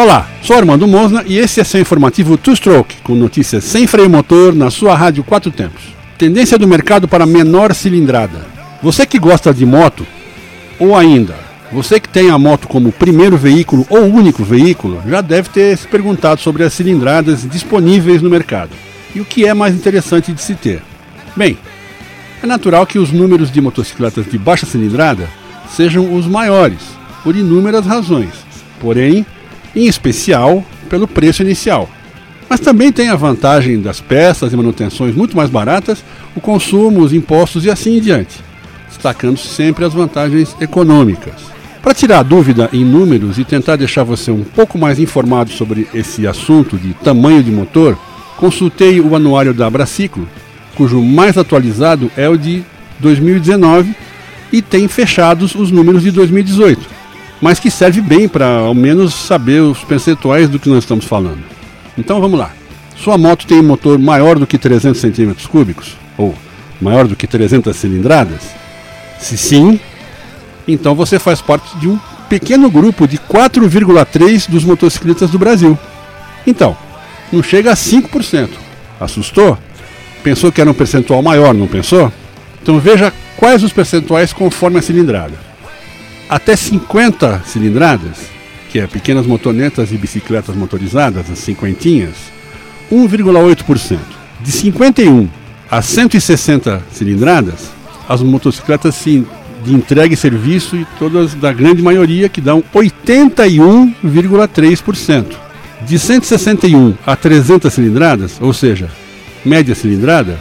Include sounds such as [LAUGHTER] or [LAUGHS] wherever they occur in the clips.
Olá, sou Armando Mosna e esse é seu informativo Two Stroke, com notícias sem freio motor na sua rádio Quatro Tempos. Tendência do mercado para menor cilindrada. Você que gosta de moto, ou ainda, você que tem a moto como primeiro veículo ou único veículo, já deve ter se perguntado sobre as cilindradas disponíveis no mercado e o que é mais interessante de se ter. Bem, é natural que os números de motocicletas de baixa cilindrada sejam os maiores, por inúmeras razões. Porém, em especial pelo preço inicial. Mas também tem a vantagem das peças e manutenções muito mais baratas, o consumo, os impostos e assim em diante, destacando sempre as vantagens econômicas. Para tirar a dúvida em números e tentar deixar você um pouco mais informado sobre esse assunto de tamanho de motor, consultei o anuário da Abraciclo, cujo mais atualizado é o de 2019 e tem fechados os números de 2018 mas que serve bem para ao menos saber os percentuais do que nós estamos falando. Então vamos lá. Sua moto tem um motor maior do que 300 centímetros cúbicos? Ou maior do que 300 cilindradas? Se sim, então você faz parte de um pequeno grupo de 4,3% dos motociclistas do Brasil. Então, não chega a 5%. Assustou? Pensou que era um percentual maior, não pensou? Então veja quais os percentuais conforme a cilindrada até 50 cilindradas, que é pequenas motonetas e bicicletas motorizadas, as cinquentinhas, 1,8%. De 51 a 160 cilindradas, as motocicletas de entrega e serviço e todas da grande maioria que dão 81,3%. De 161 a 300 cilindradas, ou seja, média cilindrada,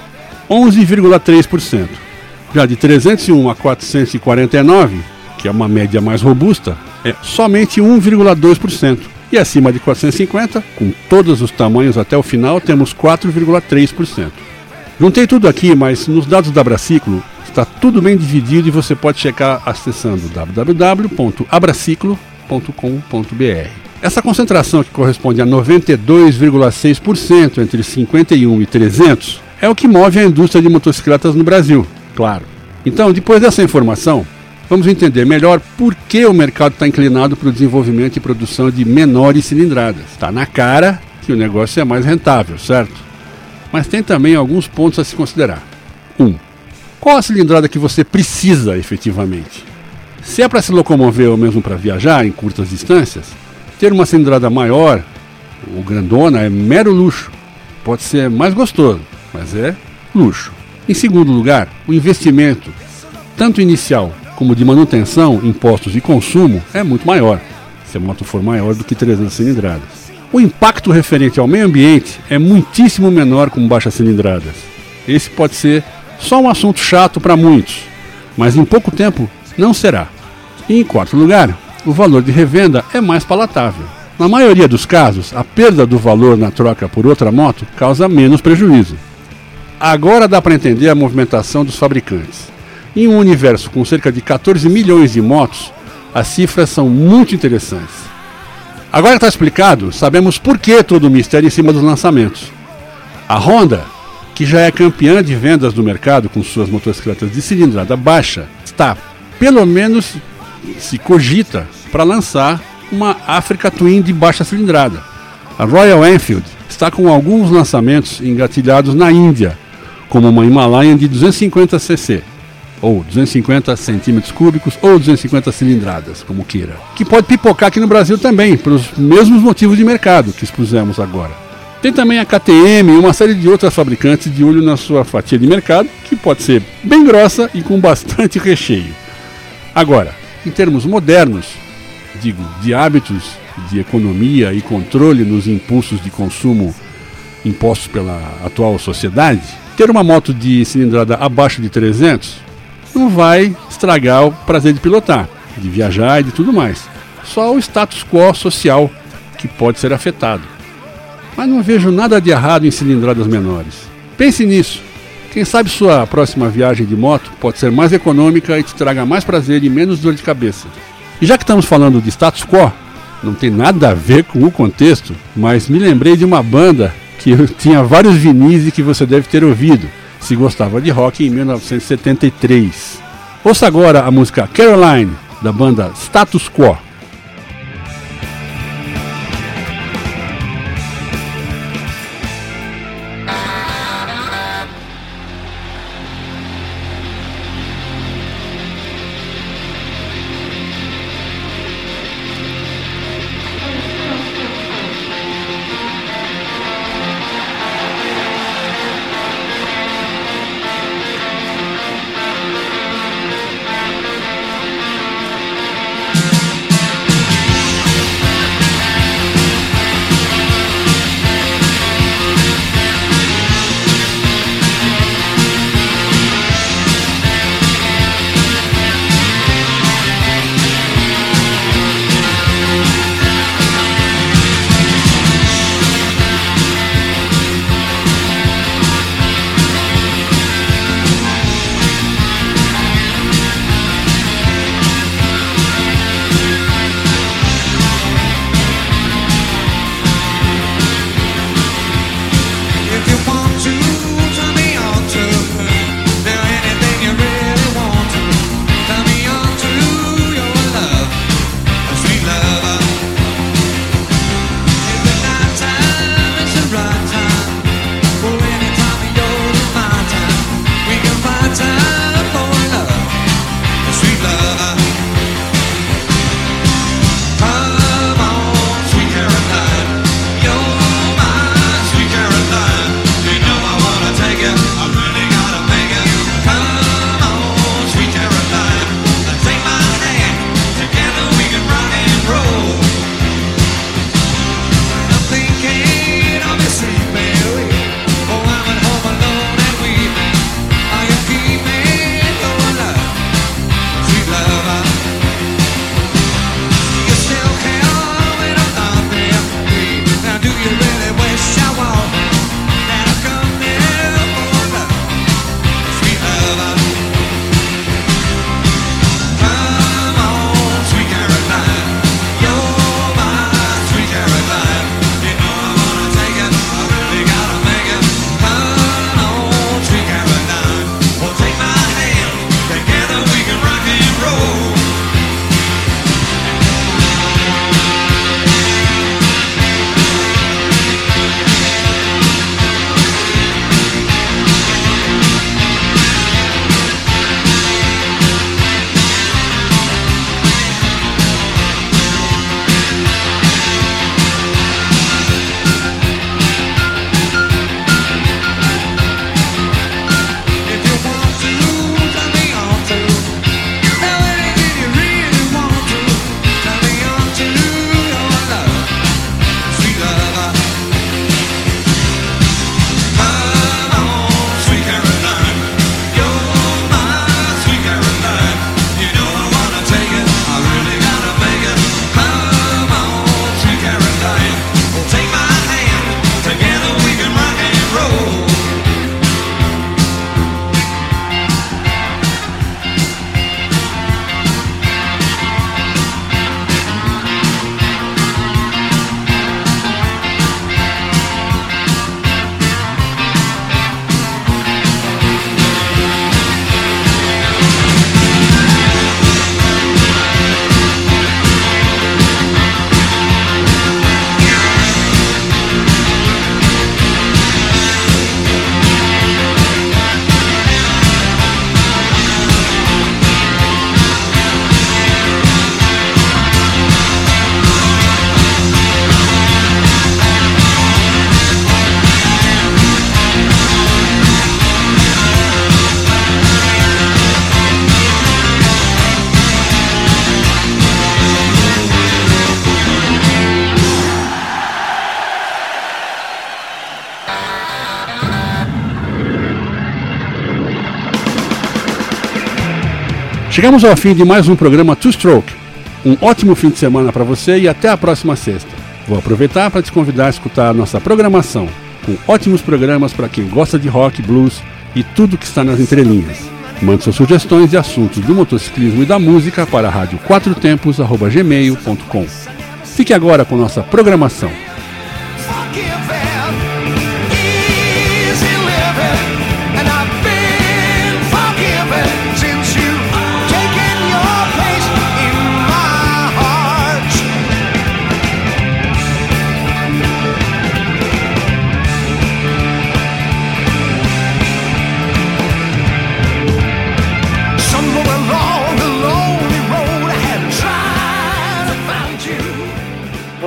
11,3%. Já de 301 a 449, que é uma média mais robusta, é somente 1,2%. E acima de 450, com todos os tamanhos até o final, temos 4,3%. Juntei tudo aqui, mas nos dados da Abraciclo está tudo bem dividido e você pode checar acessando www.abraciclo.com.br. Essa concentração, que corresponde a 92,6% entre 51 e 300, é o que move a indústria de motocicletas no Brasil, claro. Então, depois dessa informação, Vamos entender melhor por que o mercado está inclinado para o desenvolvimento e produção de menores cilindradas. Está na cara que o negócio é mais rentável, certo? Mas tem também alguns pontos a se considerar. 1. Um, qual a cilindrada que você precisa efetivamente? Se é para se locomover ou mesmo para viajar em curtas distâncias, ter uma cilindrada maior ou grandona é mero luxo. Pode ser mais gostoso, mas é luxo. Em segundo lugar, o investimento, tanto inicial como de manutenção, impostos e consumo, é muito maior, se a moto for maior do que 300 cilindradas. O impacto referente ao meio ambiente é muitíssimo menor com baixas cilindradas. Esse pode ser só um assunto chato para muitos, mas em pouco tempo não será. E em quarto lugar, o valor de revenda é mais palatável. Na maioria dos casos, a perda do valor na troca por outra moto causa menos prejuízo. Agora dá para entender a movimentação dos fabricantes. Em um universo com cerca de 14 milhões de motos, as cifras são muito interessantes. Agora está explicado, sabemos por que todo o mistério em cima dos lançamentos. A Honda, que já é campeã de vendas do mercado com suas motocicletas de cilindrada baixa, está, pelo menos, se cogita para lançar uma Africa Twin de baixa cilindrada. A Royal Enfield está com alguns lançamentos engatilhados na Índia, como uma Himalayan de 250 cc ou 250 centímetros cúbicos, ou 250 cilindradas, como queira. Que pode pipocar aqui no Brasil também, pelos mesmos motivos de mercado que expusemos agora. Tem também a KTM e uma série de outras fabricantes de olho na sua fatia de mercado, que pode ser bem grossa e com [LAUGHS] bastante recheio. Agora, em termos modernos, digo, de hábitos de economia e controle nos impulsos de consumo impostos pela atual sociedade, ter uma moto de cilindrada abaixo de 300 não vai estragar o prazer de pilotar, de viajar e de tudo mais. só o status quo social que pode ser afetado. Mas não vejo nada de errado em cilindradas menores. Pense nisso. Quem sabe sua próxima viagem de moto pode ser mais econômica e te traga mais prazer e menos dor de cabeça. E já que estamos falando de status quo, não tem nada a ver com o contexto, mas me lembrei de uma banda que tinha vários vinis e que você deve ter ouvido, se gostava de rock em 1973. Ouça agora a música Caroline, da banda Status Quo. Chegamos ao fim de mais um programa Two Stroke, Um ótimo fim de semana para você e até a próxima sexta. Vou aproveitar para te convidar a escutar a nossa programação, com ótimos programas para quem gosta de rock, blues e tudo que está nas entrelinhas. Mande suas sugestões e assuntos do motociclismo e da música para rádio4tempos@gmail.com. Fique agora com nossa programação.